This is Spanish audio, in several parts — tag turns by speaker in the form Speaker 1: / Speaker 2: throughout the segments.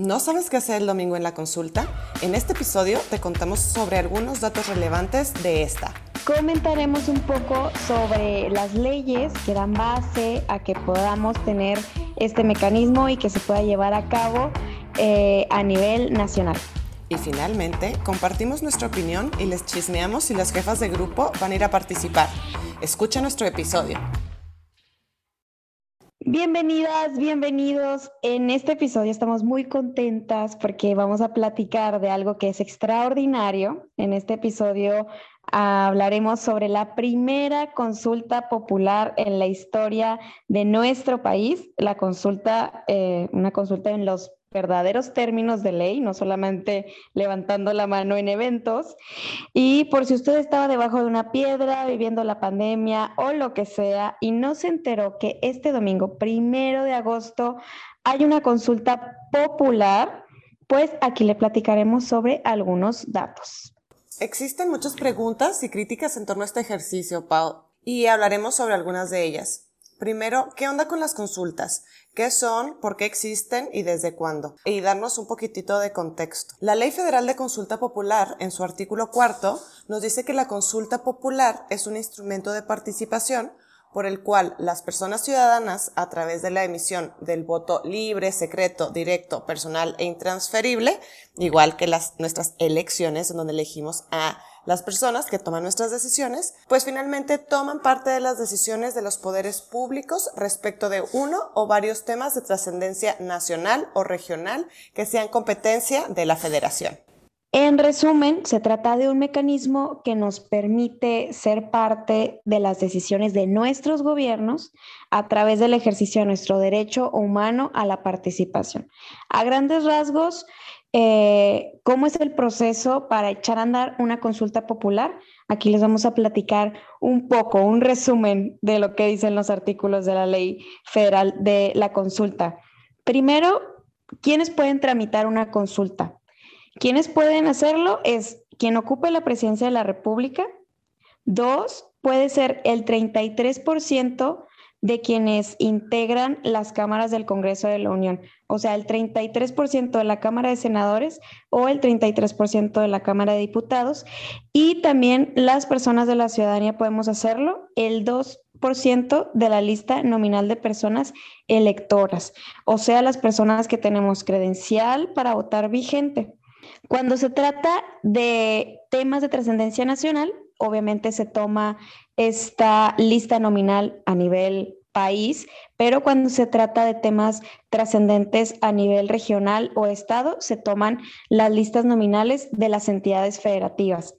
Speaker 1: ¿No sabes qué hacer el domingo en la consulta? En este episodio te contamos sobre algunos datos relevantes de esta.
Speaker 2: Comentaremos un poco sobre las leyes que dan base a que podamos tener este mecanismo y que se pueda llevar a cabo eh, a nivel nacional.
Speaker 1: Y finalmente, compartimos nuestra opinión y les chismeamos si las jefas de grupo van a ir a participar. Escucha nuestro episodio.
Speaker 2: Bienvenidas, bienvenidos. En este episodio estamos muy contentas porque vamos a platicar de algo que es extraordinario. En este episodio hablaremos sobre la primera consulta popular en la historia de nuestro país, la consulta, eh, una consulta en los verdaderos términos de ley, no solamente levantando la mano en eventos. Y por si usted estaba debajo de una piedra viviendo la pandemia o lo que sea y no se enteró que este domingo, primero de agosto, hay una consulta popular, pues aquí le platicaremos sobre algunos datos.
Speaker 1: Existen muchas preguntas y críticas en torno a este ejercicio, Pau, y hablaremos sobre algunas de ellas. Primero, ¿qué onda con las consultas? ¿Qué son? ¿Por qué existen? ¿Y desde cuándo? Y darnos un poquitito de contexto. La Ley Federal de Consulta Popular, en su artículo cuarto, nos dice que la consulta popular es un instrumento de participación por el cual las personas ciudadanas, a través de la emisión del voto libre, secreto, directo, personal e intransferible, igual que las, nuestras elecciones en donde elegimos a las personas que toman nuestras decisiones, pues finalmente toman parte de las decisiones de los poderes públicos respecto de uno o varios temas de trascendencia nacional o regional que sean competencia de la federación.
Speaker 2: En resumen, se trata de un mecanismo que nos permite ser parte de las decisiones de nuestros gobiernos a través del ejercicio de nuestro derecho humano a la participación. A grandes rasgos, eh, ¿Cómo es el proceso para echar a andar una consulta popular? Aquí les vamos a platicar un poco, un resumen de lo que dicen los artículos de la ley federal de la consulta. Primero, ¿quiénes pueden tramitar una consulta? ¿Quiénes pueden hacerlo? Es quien ocupe la presidencia de la República. Dos, puede ser el 33% de quienes integran las cámaras del Congreso de la Unión, o sea, el 33% de la Cámara de Senadores o el 33% de la Cámara de Diputados, y también las personas de la ciudadanía podemos hacerlo, el 2% de la lista nominal de personas electoras, o sea, las personas que tenemos credencial para votar vigente. Cuando se trata de temas de trascendencia nacional, obviamente se toma esta lista nominal a nivel país, pero cuando se trata de temas trascendentes a nivel regional o estado, se toman las listas nominales de las entidades federativas.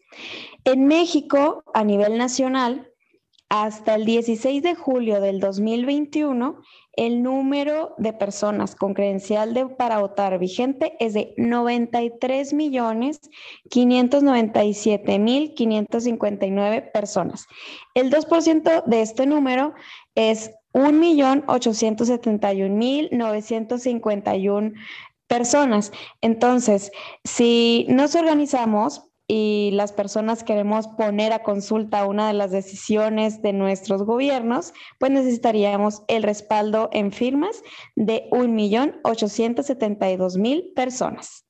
Speaker 2: En México, a nivel nacional, hasta el 16 de julio del 2021, el número de personas con credencial de, para votar vigente es de 93 millones 597 mil 559 personas. El 2% de este número es 1 millón 871 mil 951 personas. Entonces, si nos organizamos, y las personas queremos poner a consulta una de las decisiones de nuestros gobiernos, pues necesitaríamos el respaldo en firmas de 1.872.000 personas.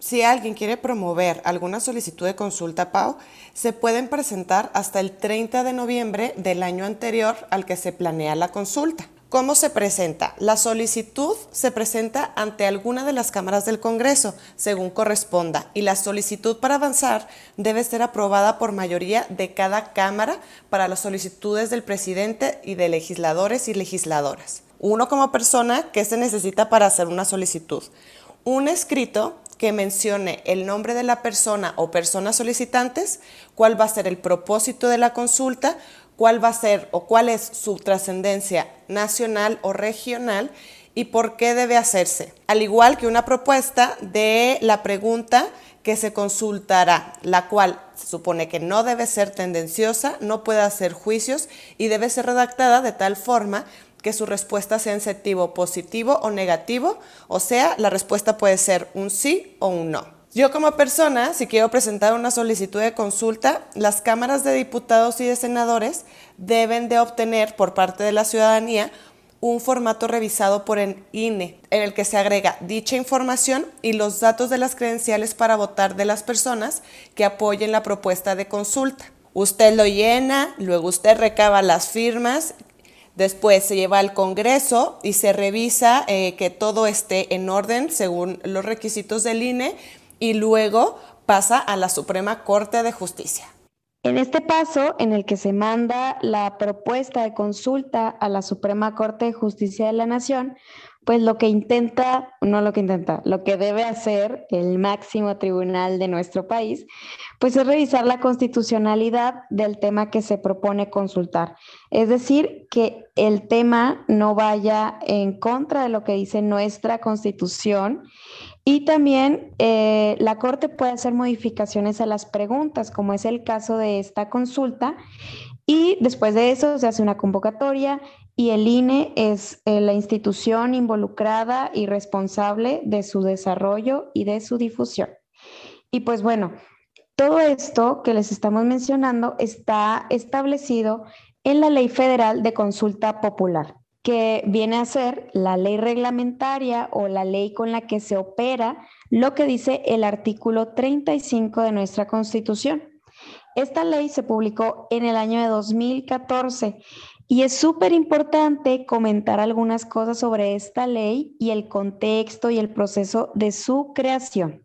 Speaker 1: Si alguien quiere promover alguna solicitud de consulta PAO, se pueden presentar hasta el 30 de noviembre del año anterior al que se planea la consulta. ¿Cómo se presenta? La solicitud se presenta ante alguna de las cámaras del Congreso, según corresponda, y la solicitud para avanzar debe ser aprobada por mayoría de cada cámara para las solicitudes del presidente y de legisladores y legisladoras. Uno como persona, ¿qué se necesita para hacer una solicitud? Un escrito que mencione el nombre de la persona o personas solicitantes, cuál va a ser el propósito de la consulta, cuál va a ser o cuál es su trascendencia nacional o regional y por qué debe hacerse. Al igual que una propuesta de la pregunta que se consultará, la cual se supone que no debe ser tendenciosa, no puede hacer juicios y debe ser redactada de tal forma que su respuesta sea en positivo o negativo, o sea, la respuesta puede ser un sí o un no. Yo como persona, si quiero presentar una solicitud de consulta, las cámaras de diputados y de senadores deben de obtener por parte de la ciudadanía un formato revisado por el INE, en el que se agrega dicha información y los datos de las credenciales para votar de las personas que apoyen la propuesta de consulta. Usted lo llena, luego usted recaba las firmas, después se lleva al Congreso y se revisa eh, que todo esté en orden según los requisitos del INE y luego pasa a la Suprema Corte de Justicia.
Speaker 2: En este paso, en el que se manda la propuesta de consulta a la Suprema Corte de Justicia de la Nación, pues lo que intenta, no lo que intenta, lo que debe hacer el máximo tribunal de nuestro país, pues es revisar la constitucionalidad del tema que se propone consultar. Es decir, que el tema no vaya en contra de lo que dice nuestra constitución y también eh, la Corte puede hacer modificaciones a las preguntas, como es el caso de esta consulta. Y después de eso se hace una convocatoria y el INE es eh, la institución involucrada y responsable de su desarrollo y de su difusión. Y pues bueno, todo esto que les estamos mencionando está establecido en la Ley Federal de Consulta Popular, que viene a ser la ley reglamentaria o la ley con la que se opera lo que dice el artículo 35 de nuestra Constitución. Esta ley se publicó en el año de 2014 y es súper importante comentar algunas cosas sobre esta ley y el contexto y el proceso de su creación.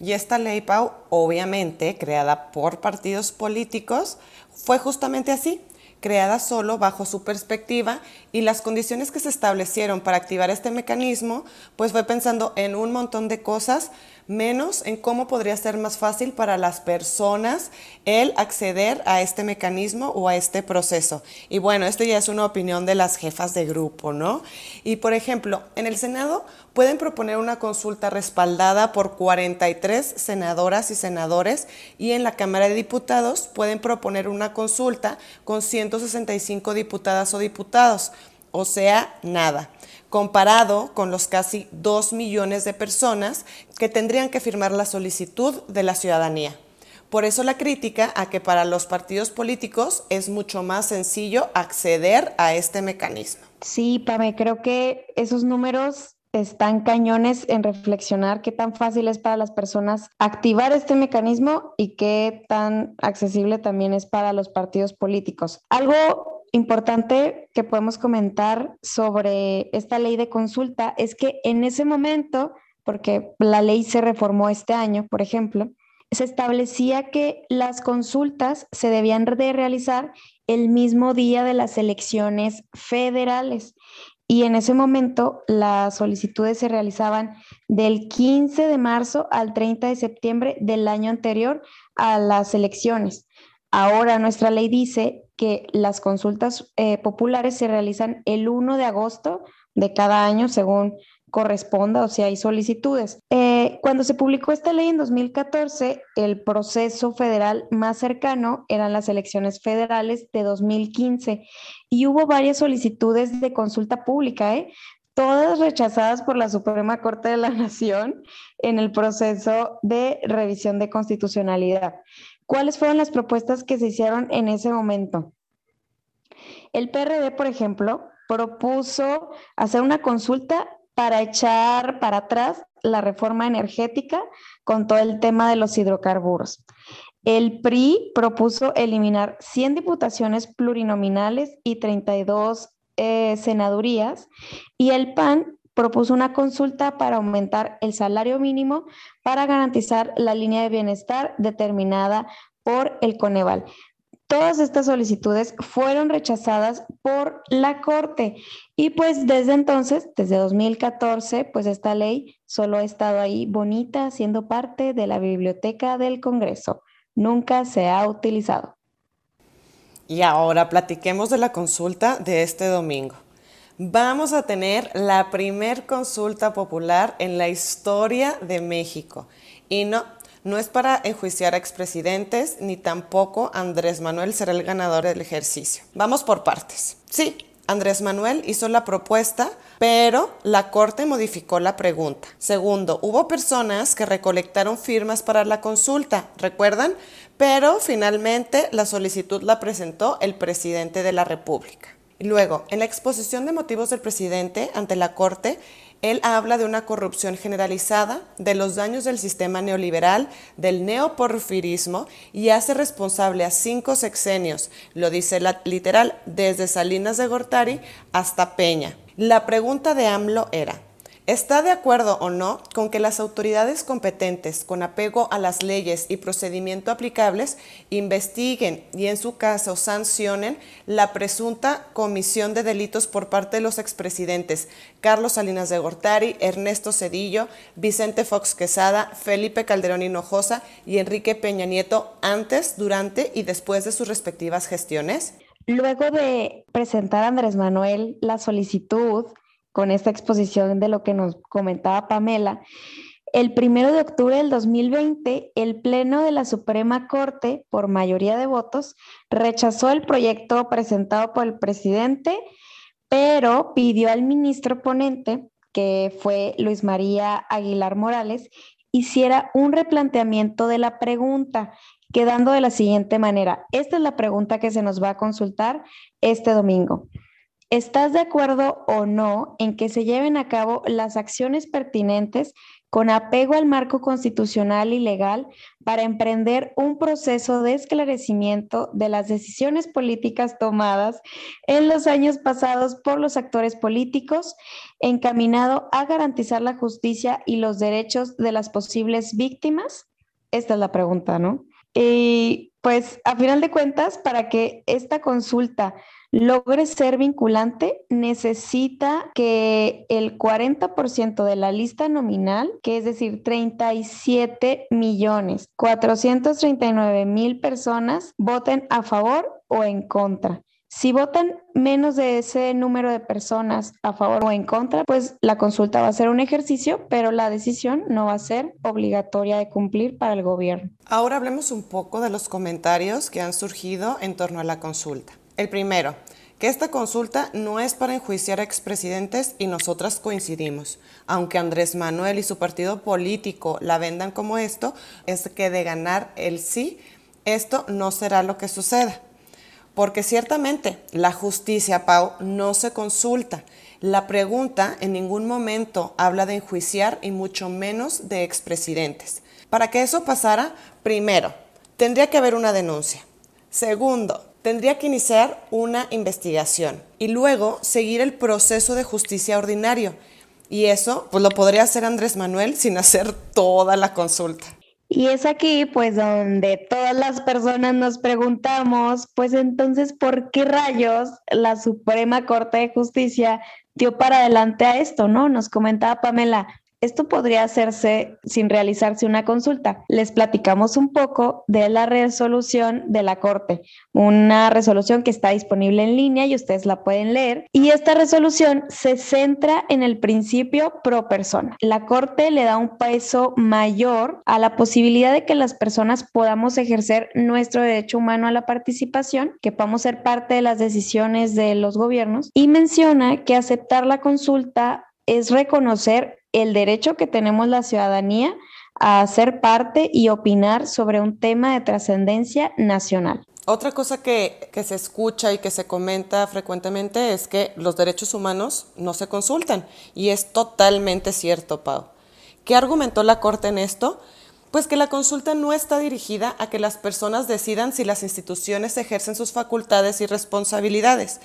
Speaker 1: Y esta ley, Pau, obviamente creada por partidos políticos, fue justamente así, creada solo bajo su perspectiva y las condiciones que se establecieron para activar este mecanismo, pues fue pensando en un montón de cosas, menos en cómo podría ser más fácil para las personas el acceder a este mecanismo o a este proceso. Y bueno, esto ya es una opinión de las jefas de grupo, ¿no? Y por ejemplo, en el Senado pueden proponer una consulta respaldada por 43 senadoras y senadores y en la Cámara de Diputados pueden proponer una consulta con 165 diputadas o diputados, o sea, nada comparado con los casi 2 millones de personas que tendrían que firmar la solicitud de la ciudadanía. Por eso la crítica a que para los partidos políticos es mucho más sencillo acceder a este mecanismo.
Speaker 2: Sí, Pame, creo que esos números están cañones en reflexionar qué tan fácil es para las personas activar este mecanismo y qué tan accesible también es para los partidos políticos. Algo importante que podemos comentar sobre esta ley de consulta es que en ese momento, porque la ley se reformó este año, por ejemplo, se establecía que las consultas se debían de realizar el mismo día de las elecciones federales. Y en ese momento las solicitudes se realizaban del 15 de marzo al 30 de septiembre del año anterior a las elecciones. Ahora nuestra ley dice que las consultas eh, populares se realizan el 1 de agosto de cada año según corresponda o si hay solicitudes. Eh, cuando se publicó esta ley en 2014, el proceso federal más cercano eran las elecciones federales de 2015 y hubo varias solicitudes de consulta pública, ¿eh? todas rechazadas por la Suprema Corte de la Nación en el proceso de revisión de constitucionalidad. ¿Cuáles fueron las propuestas que se hicieron en ese momento? El PRD, por ejemplo, propuso hacer una consulta para echar para atrás la reforma energética con todo el tema de los hidrocarburos. El PRI propuso eliminar 100 diputaciones plurinominales y 32 eh, senadurías y el PAN propuso una consulta para aumentar el salario mínimo para garantizar la línea de bienestar determinada por el Coneval. Todas estas solicitudes fueron rechazadas por la Corte y pues desde entonces, desde 2014, pues esta ley solo ha estado ahí bonita, siendo parte de la biblioteca del Congreso. Nunca se ha utilizado.
Speaker 1: Y ahora platiquemos de la consulta de este domingo vamos a tener la primer consulta popular en la historia de México. Y no, no es para enjuiciar a expresidentes, ni tampoco Andrés Manuel será el ganador del ejercicio. Vamos por partes. Sí, Andrés Manuel hizo la propuesta, pero la Corte modificó la pregunta. Segundo, hubo personas que recolectaron firmas para la consulta, ¿recuerdan? Pero finalmente la solicitud la presentó el presidente de la República. Luego, en la exposición de motivos del presidente ante la Corte, él habla de una corrupción generalizada, de los daños del sistema neoliberal, del neoporfirismo y hace responsable a cinco sexenios, lo dice literal, desde Salinas de Gortari hasta Peña. La pregunta de AMLO era, ¿Está de acuerdo o no con que las autoridades competentes, con apego a las leyes y procedimiento aplicables, investiguen y en su caso sancionen la presunta comisión de delitos por parte de los expresidentes Carlos Salinas de Gortari, Ernesto Cedillo, Vicente Fox Quesada, Felipe Calderón Hinojosa y Enrique Peña Nieto antes, durante y después de sus respectivas gestiones?
Speaker 2: Luego de presentar a Andrés Manuel la solicitud con esta exposición de lo que nos comentaba Pamela. El primero de octubre del 2020, el Pleno de la Suprema Corte, por mayoría de votos, rechazó el proyecto presentado por el presidente, pero pidió al ministro ponente, que fue Luis María Aguilar Morales, hiciera un replanteamiento de la pregunta, quedando de la siguiente manera. Esta es la pregunta que se nos va a consultar este domingo. ¿Estás de acuerdo o no en que se lleven a cabo las acciones pertinentes con apego al marco constitucional y legal para emprender un proceso de esclarecimiento de las decisiones políticas tomadas en los años pasados por los actores políticos, encaminado a garantizar la justicia y los derechos de las posibles víctimas? Esta es la pregunta, ¿no? Y pues a final de cuentas, para que esta consulta logre ser vinculante, necesita que el 40% de la lista nominal, que es decir, 37 millones 439 mil personas, voten a favor o en contra. Si votan menos de ese número de personas a favor o en contra, pues la consulta va a ser un ejercicio, pero la decisión no va a ser obligatoria de cumplir para el gobierno.
Speaker 1: Ahora hablemos un poco de los comentarios que han surgido en torno a la consulta. El primero, que esta consulta no es para enjuiciar a expresidentes y nosotras coincidimos. Aunque Andrés Manuel y su partido político la vendan como esto, es que de ganar el sí, esto no será lo que suceda. Porque ciertamente la justicia, Pau, no se consulta. La pregunta en ningún momento habla de enjuiciar y mucho menos de expresidentes. Para que eso pasara, primero, tendría que haber una denuncia. Segundo, tendría que iniciar una investigación y luego seguir el proceso de justicia ordinario. Y eso, pues lo podría hacer Andrés Manuel sin hacer toda la consulta.
Speaker 2: Y es aquí, pues, donde todas las personas nos preguntamos, pues entonces, ¿por qué rayos la Suprema Corte de Justicia dio para adelante a esto, no? Nos comentaba Pamela, esto podría hacerse sin realizarse una consulta. Les platicamos un poco de la resolución de la Corte, una resolución que está disponible en línea y ustedes la pueden leer. Y esta resolución se centra en el principio pro persona. La Corte le da un peso mayor a la posibilidad de que las personas podamos ejercer nuestro derecho humano a la participación, que podamos ser parte de las decisiones de los gobiernos y menciona que aceptar la consulta es reconocer el derecho que tenemos la ciudadanía a ser parte y opinar sobre un tema de trascendencia nacional.
Speaker 1: Otra cosa que, que, se escucha y que se comenta frecuentemente es que los derechos humanos no se consultan. Y es totalmente cierto, Pau. ¿Qué argumentó la Corte en esto? Pues que la consulta no está dirigida a que las personas decidan si las instituciones ejercen sus facultades y responsabilidades,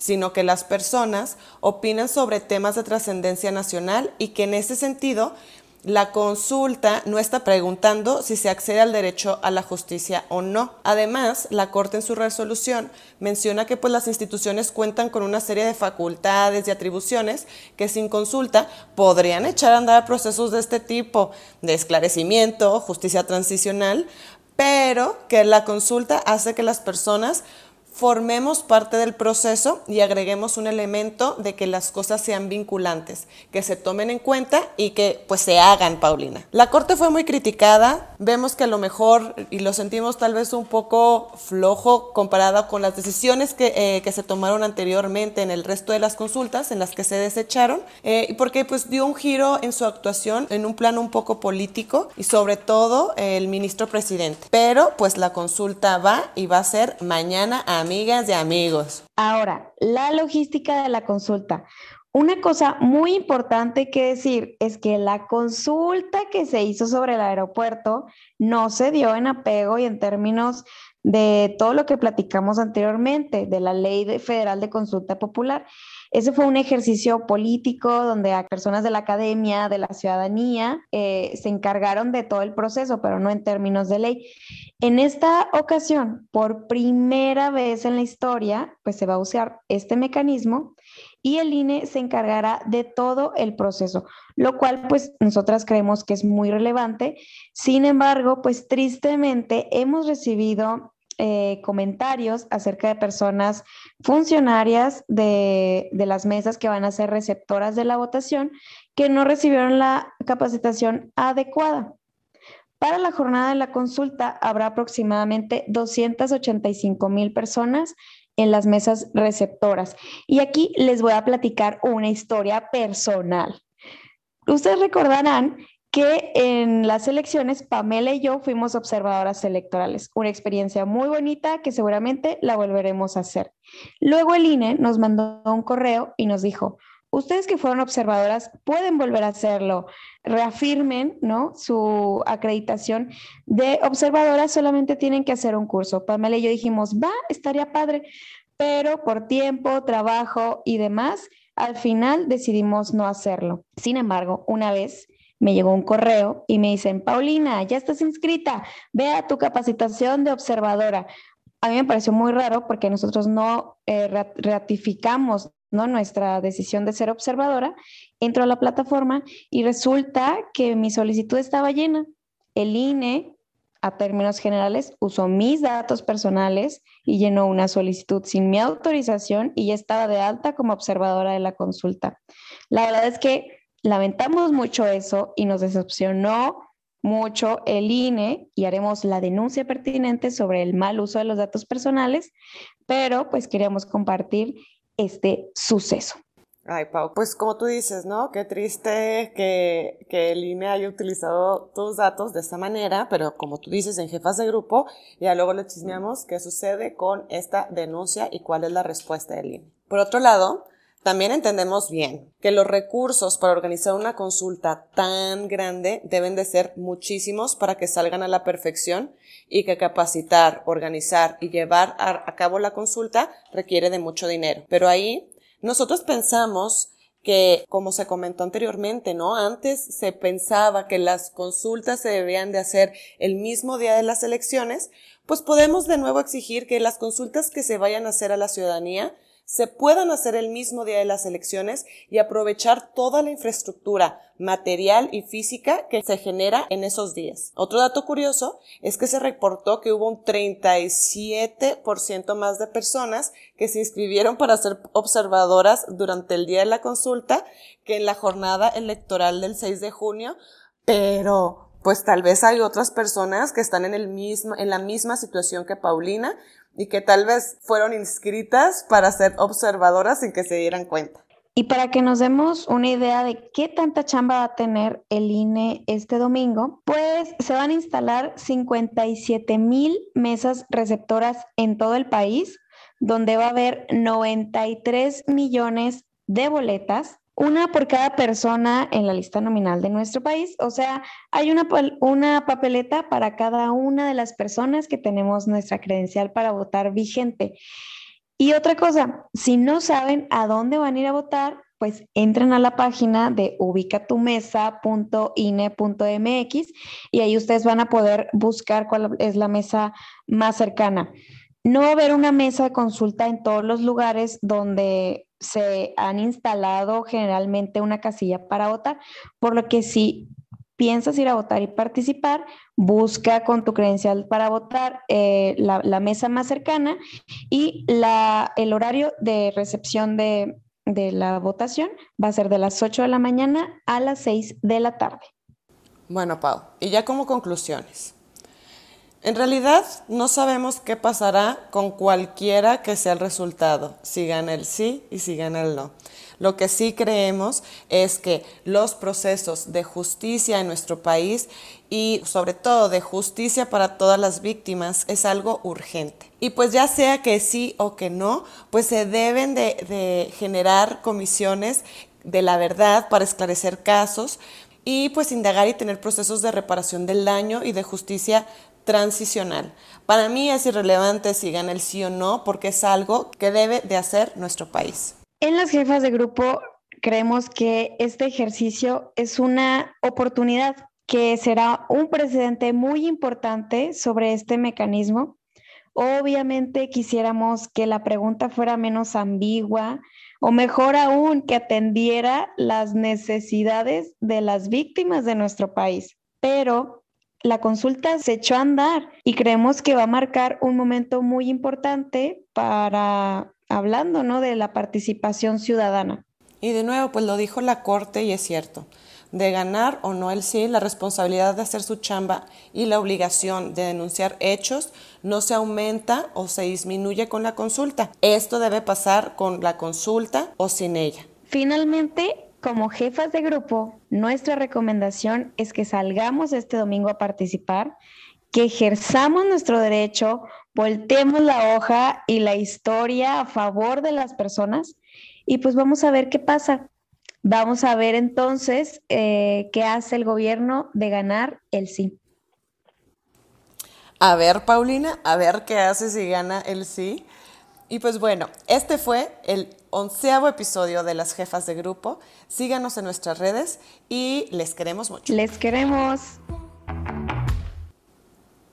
Speaker 1: sino que las personas opinan sobre temas de trascendencia nacional y que en ese sentido la consulta no está preguntando si se accede al derecho a la justicia o no. Además, la Corte en su resolución menciona que pues, las instituciones cuentan con una serie de facultades y atribuciones que sin consulta podrían echar a andar procesos de este tipo, de esclarecimiento, justicia transicional, pero que la consulta hace que las personas formemos parte del proceso y agreguemos un elemento de que las cosas sean vinculantes, que se tomen en cuenta y que pues se hagan, Paulina. La corte fue muy criticada, vemos que a lo mejor, y lo sentimos tal vez un poco flojo comparado con las decisiones que, eh, que se tomaron anteriormente en el resto de las consultas, en las que se desecharon, eh, porque pues dio un giro en su actuación en un plano un poco político y sobre todo el ministro presidente. Pero pues la consulta va y va a ser mañana a amigas y amigos.
Speaker 2: Ahora, la logística de la consulta. Una cosa muy importante que decir es que la consulta que se hizo sobre el aeropuerto no se dio en apego y en términos de todo lo que platicamos anteriormente, de la ley federal de consulta popular. Ese fue un ejercicio político donde personas de la academia, de la ciudadanía, eh, se encargaron de todo el proceso, pero no en términos de ley. En esta ocasión, por primera vez en la historia, pues se va a usar este mecanismo y el INE se encargará de todo el proceso, lo cual pues nosotras creemos que es muy relevante. Sin embargo, pues tristemente hemos recibido eh, comentarios acerca de personas funcionarias de, de las mesas que van a ser receptoras de la votación que no recibieron la capacitación adecuada. Para la jornada de la consulta habrá aproximadamente 285 mil personas en las mesas receptoras. Y aquí les voy a platicar una historia personal. Ustedes recordarán que en las elecciones Pamela y yo fuimos observadoras electorales, una experiencia muy bonita que seguramente la volveremos a hacer. Luego el INE nos mandó un correo y nos dijo, ustedes que fueron observadoras pueden volver a hacerlo, reafirmen ¿no? su acreditación de observadoras, solamente tienen que hacer un curso. Pamela y yo dijimos, va, estaría padre, pero por tiempo, trabajo y demás, al final decidimos no hacerlo. Sin embargo, una vez me llegó un correo y me dicen, Paulina, ya estás inscrita, ve a tu capacitación de observadora. A mí me pareció muy raro porque nosotros no eh, ratificamos nuestra decisión de ser observadora, entro a la plataforma y resulta que mi solicitud estaba llena. El INE, a términos generales, usó mis datos personales y llenó una solicitud sin mi autorización y ya estaba de alta como observadora de la consulta. La verdad es que lamentamos mucho eso y nos decepcionó mucho el INE y haremos la denuncia pertinente sobre el mal uso de los datos personales, pero pues queríamos compartir este suceso.
Speaker 1: Ay, Pau, pues como tú dices, ¿no? Qué triste que, que el INE haya utilizado tus datos de esta manera, pero como tú dices en jefas de grupo, ya luego le chismeamos qué sucede con esta denuncia y cuál es la respuesta del INE. Por otro lado, también entendemos bien que los recursos para organizar una consulta tan grande deben de ser muchísimos para que salgan a la perfección y que capacitar, organizar y llevar a, cabo la consulta requiere de mucho dinero. Pero ahí nosotros pensamos que, como se comentó anteriormente, ¿no? Antes se pensaba que las consultas se debían de hacer el mismo día de las elecciones, pues podemos de nuevo exigir que las consultas que se vayan a hacer a la ciudadanía se puedan hacer el mismo día de las elecciones y aprovechar toda la infraestructura material y física que se genera en esos días. Otro dato curioso es que se reportó que hubo un 37% más de personas que se inscribieron para ser observadoras durante el día de la consulta que en la jornada electoral del 6 de junio, pero pues tal vez hay otras personas que están en el mismo, en la misma situación que Paulina, y que tal vez fueron inscritas para ser observadoras sin que se dieran cuenta.
Speaker 2: Y para que nos demos una idea de qué tanta chamba va a tener el INE este domingo, pues se van a instalar 57 mil mesas receptoras en todo el país, donde va a haber 93 millones de boletas una por cada persona en la lista nominal de nuestro país. O sea, hay una, una papeleta para cada una de las personas que tenemos nuestra credencial para votar vigente. Y otra cosa, si no saben a dónde van a ir a votar, pues entren a la página de ubicatumesa.ine.mx y ahí ustedes van a poder buscar cuál es la mesa más cercana. No va a haber una mesa de consulta en todos los lugares donde se han instalado generalmente una casilla para votar, por lo que si piensas ir a votar y participar, busca con tu credencial para votar eh, la, mesa más cercana y la, el horario de recepción de, de la votación va a ser de las 8 de la mañana a las 6 de la tarde.
Speaker 1: Bueno, Pau, y ya como conclusiones. En realidad no sabemos qué pasará con cualquiera que sea el resultado, si gana el sí y si gana el no. Lo que sí creemos es que los procesos de justicia en nuestro país y sobre todo de justicia para todas las víctimas es algo urgente. Y pues ya sea que sí o que no, pues se deben de, generar comisiones de la verdad para esclarecer casos y pues indagar y tener procesos de reparación del daño y de justicia transicional. Para mí es irrelevante si gana el sí o no, porque es algo que debe de hacer nuestro país.
Speaker 2: En las jefas de grupo creemos que este ejercicio es una oportunidad que será un precedente muy importante sobre este mecanismo. Obviamente quisiéramos que la pregunta fuera menos ambigua o mejor aún que atendiera las necesidades de las víctimas de nuestro país. Pero la consulta se echó a andar y creemos que va a marcar un momento muy importante para, hablando, ¿no? De la participación ciudadana.
Speaker 1: Y de nuevo, pues lo dijo la Corte y es cierto. De ganar o no el sí, la responsabilidad de hacer su chamba y la obligación de denunciar hechos no se aumenta o se disminuye con la consulta. Esto debe pasar con la consulta o sin ella.
Speaker 2: Finalmente, como jefas de grupo, nuestra recomendación es que salgamos este domingo a participar, que ejerzamos nuestro derecho, voltemos la hoja y la historia a favor de las personas y pues vamos a ver qué pasa. Vamos a ver entonces eh, qué hace el gobierno de ganar el sí.
Speaker 1: A ver, Paulina, a ver qué hace si gana el sí. Y pues bueno, este fue el onceavo episodio de Las Jefas de Grupo. Síganos en nuestras redes y les queremos mucho.
Speaker 2: Les queremos.